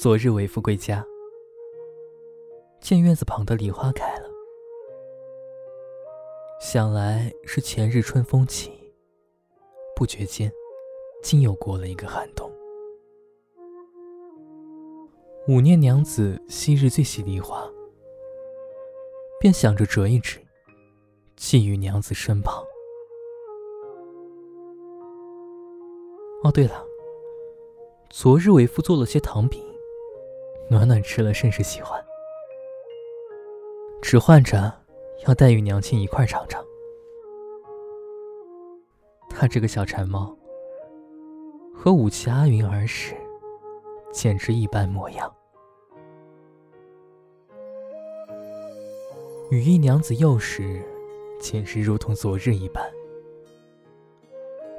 昨日为夫归家，见院子旁的梨花开了，想来是前日春风起，不觉间，竟又过了一个寒冬。五念娘子昔日最喜梨花，便想着折一枝，寄于娘子身旁。哦，对了，昨日为夫做了些糖饼。暖暖吃了甚是喜欢，只唤着要带与娘亲一块尝尝。他这个小馋猫，和武妻阿云儿时简直一般模样。羽翼娘子幼时，简直如同昨日一般。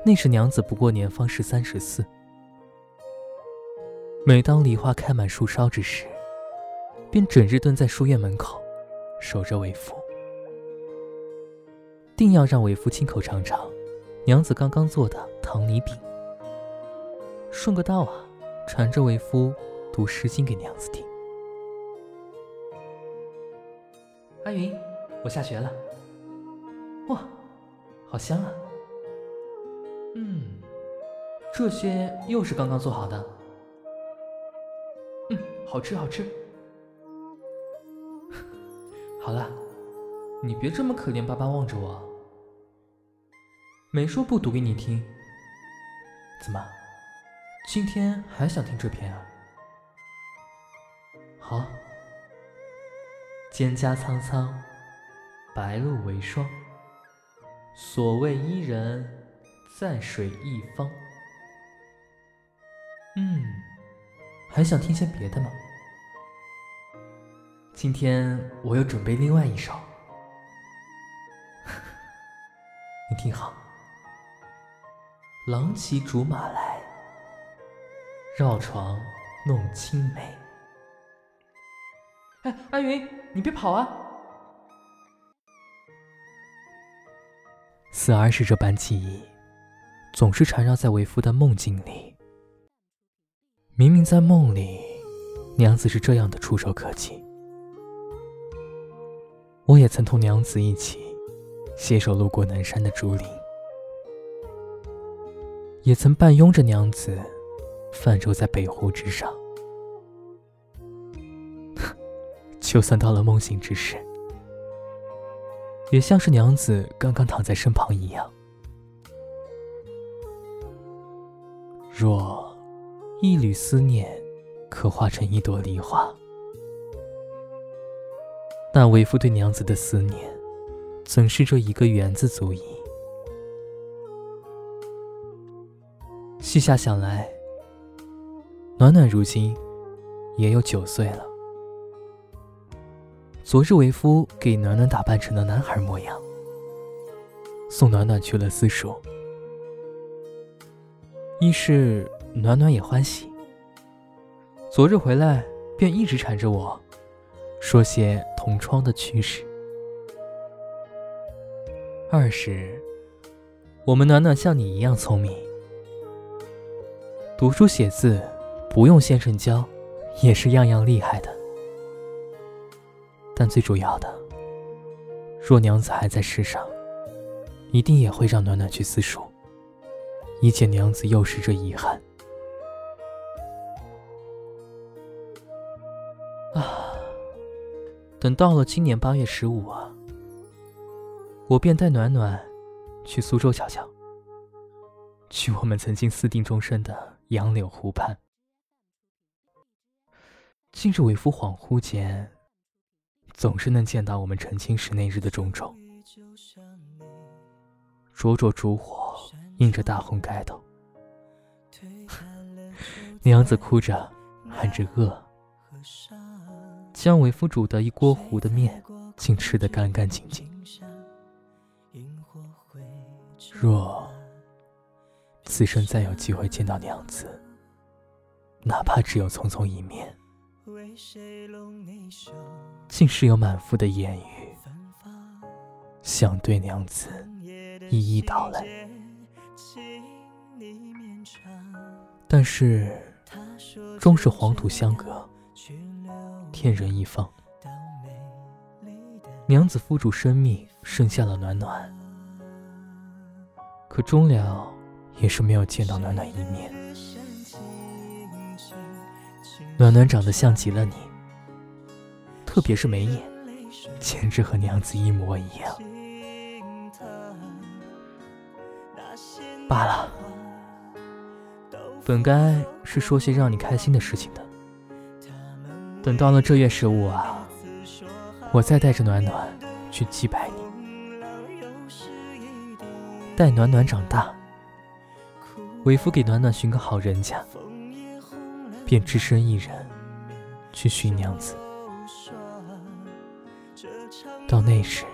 那时娘子不过年方十三十四。每当梨花开满树梢之时，便整日蹲在书院门口，守着为夫，定要让为夫亲口尝尝娘子刚刚做的糖泥饼。顺个道啊，传着为夫读《诗经》给娘子听。阿云，我下学了。哇，好香啊！嗯，这些又是刚刚做好的。好吃好吃，好了，你别这么可怜巴巴望着我，没说不读给你听。怎么，今天还想听这篇啊？好，蒹葭苍苍，白露为霜。所谓伊人，在水一方。嗯。还想听些别的吗？今天我又准备另外一首，你听好。郎骑竹马来，绕床弄青梅。哎，阿云，你别跑啊！四儿是这般记忆，总是缠绕在为夫的梦境里。明明在梦里，娘子是这样的触手可及。我也曾同娘子一起携手路过南山的竹林，也曾伴拥着娘子泛舟在北湖之上。就算到了梦醒之时，也像是娘子刚刚躺在身旁一样。若。一缕思念，可化成一朵梨花。那为夫对娘子的思念，怎是这一个园子足矣？细下想来，暖暖如今也有九岁了。昨日为夫给暖暖打扮成了男孩模样，送暖暖去了私塾，一是。暖暖也欢喜。昨日回来，便一直缠着我，说些同窗的趣事。二是，我们暖暖像你一样聪明，读书写字不用先生教，也是样样厉害的。但最主要的，若娘子还在世上，一定也会让暖暖去私塾，以解娘子幼时这遗憾。等到了今年八月十五啊，我便带暖暖去苏州瞧瞧，去我们曾经私定终身的杨柳湖畔。近日为夫恍惚间，总是能见到我们成亲时那日的种种，灼灼烛火映着大红盖头，娘子哭着喊着饿。将为夫煮的一锅糊的面，竟吃得干干净净。若此生再有机会见到娘子，哪怕只有匆匆一面，竟是有满腹的言语，想对娘子一一道来。但是终是黄土相隔，天人一方。娘子付出生命生下了暖暖，可终了也是没有见到暖暖一面。暖暖长得像极了你，特别是眉眼，简直和娘子一模一样。罢了，本该是说些让你开心的事情的。等到了这月十五啊，我再带着暖暖去祭拜你。待暖暖长大，为夫给暖暖寻个好人家，便只身一人去寻娘子。到那时，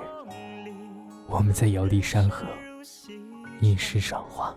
我们再遥立山河。吟诗赏花。